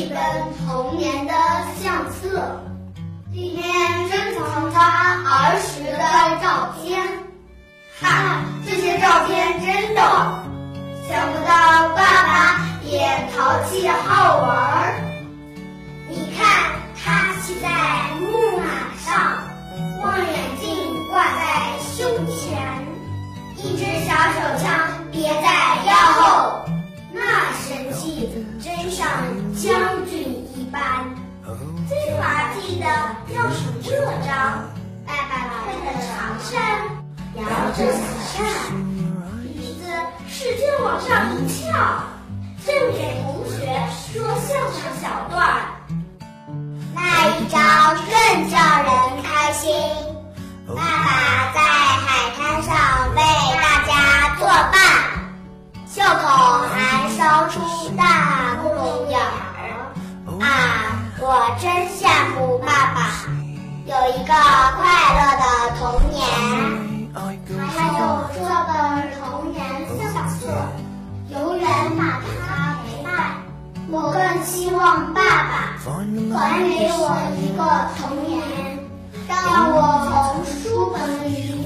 一本童年的相册，里面珍藏他儿时的照片。哈，这些照片真逗，想不到爸爸也淘气好玩。使劲往上一翘，正给同学说相声小段儿。那一张更叫人开心。爸爸在海滩上为大家做饭，袖口还烧出大窟窿眼儿。啊，我真羡慕爸爸有一个快乐的童年，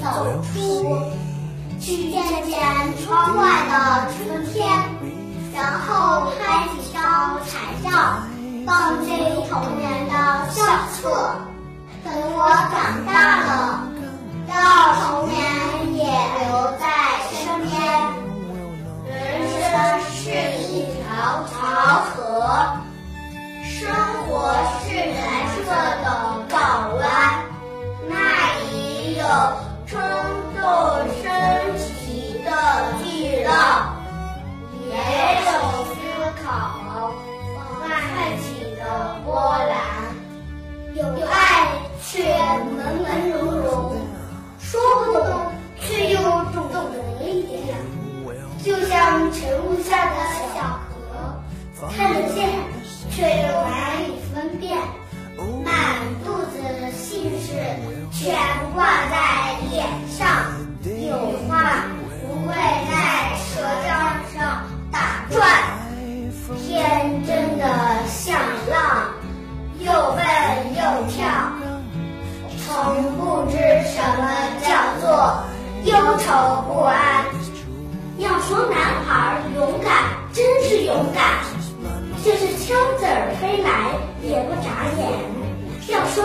走出，去见见窗外的春天，然后拍几张彩照，放进童年的相册。等我长大看得见，却又难以分辨。满肚子的心事全挂在脸上，有话不会在舌尖上打转。天真的像浪，又蹦又跳，从不知什么叫做忧愁不安。要说难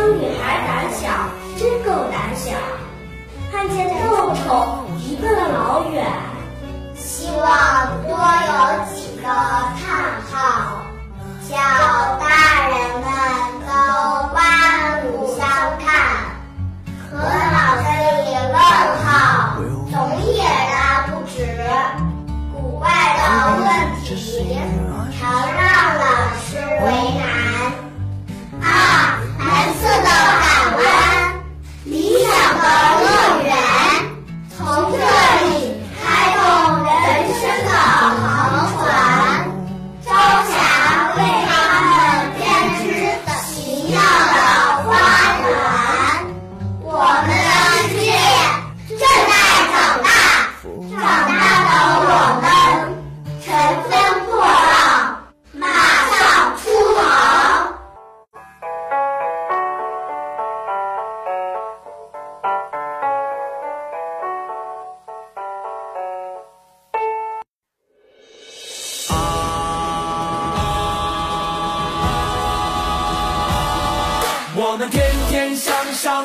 要说女孩胆小，真够胆小，看见豆虫一个老远。希望多有几个叹号，叫大人们都刮目相看，和脑子里问号总也拉不直。古怪的问题，常让老师为难。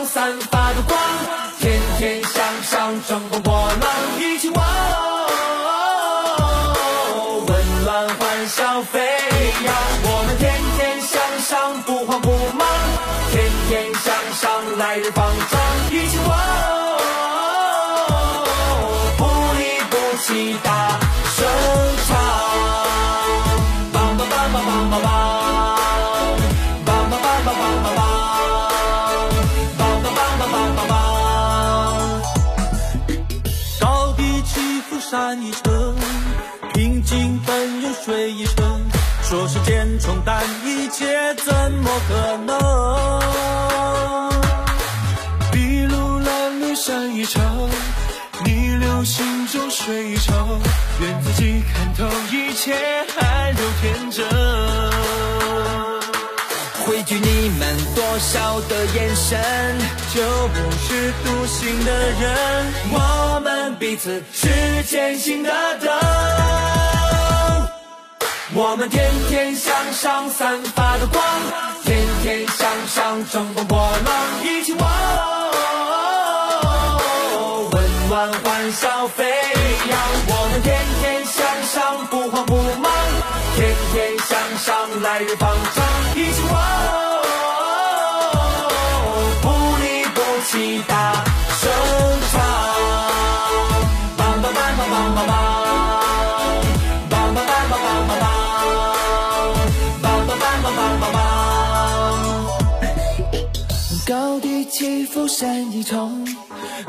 散发的光，天天向上乘风破浪，一起玩，温暖欢笑飞扬。我们天天向上不慌不忙，天天向上来日方长，一起玩，一程，平静奔涌水一程。说时间冲淡一切，怎么可能？筚路蓝缕山一程，逆流行舟水一程。愿自己看透一切，还留天真。汇聚你们多少的眼神，就不是独行的人。我们彼此是前行的灯，我们天天向上散发的光，天天向上乘风破浪，一起玩，温暖欢笑飞扬。我们天天向上不慌不忙，天天向上来日方长，一起起伏山一程，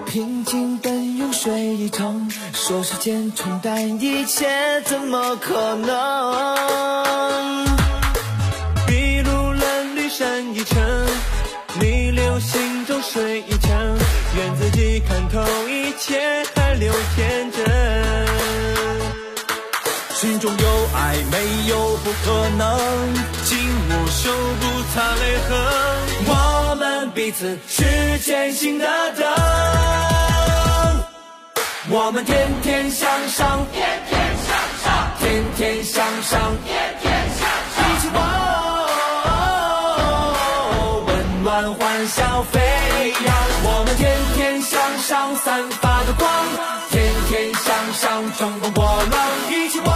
平静奔涌水一程。说时间冲淡一切，怎么可能？筚路蓝缕山一程，逆流行舟水一程。愿自己看透一切，还留天真。心中有爱，没有不可能。紧握手，不擦泪痕。彼此是前行的灯，我们天天向上，天天向上，天天向上，天天向上，一起玩，温暖欢笑飞扬。我们天天向上散发的光，天天向上乘风破浪，一起玩，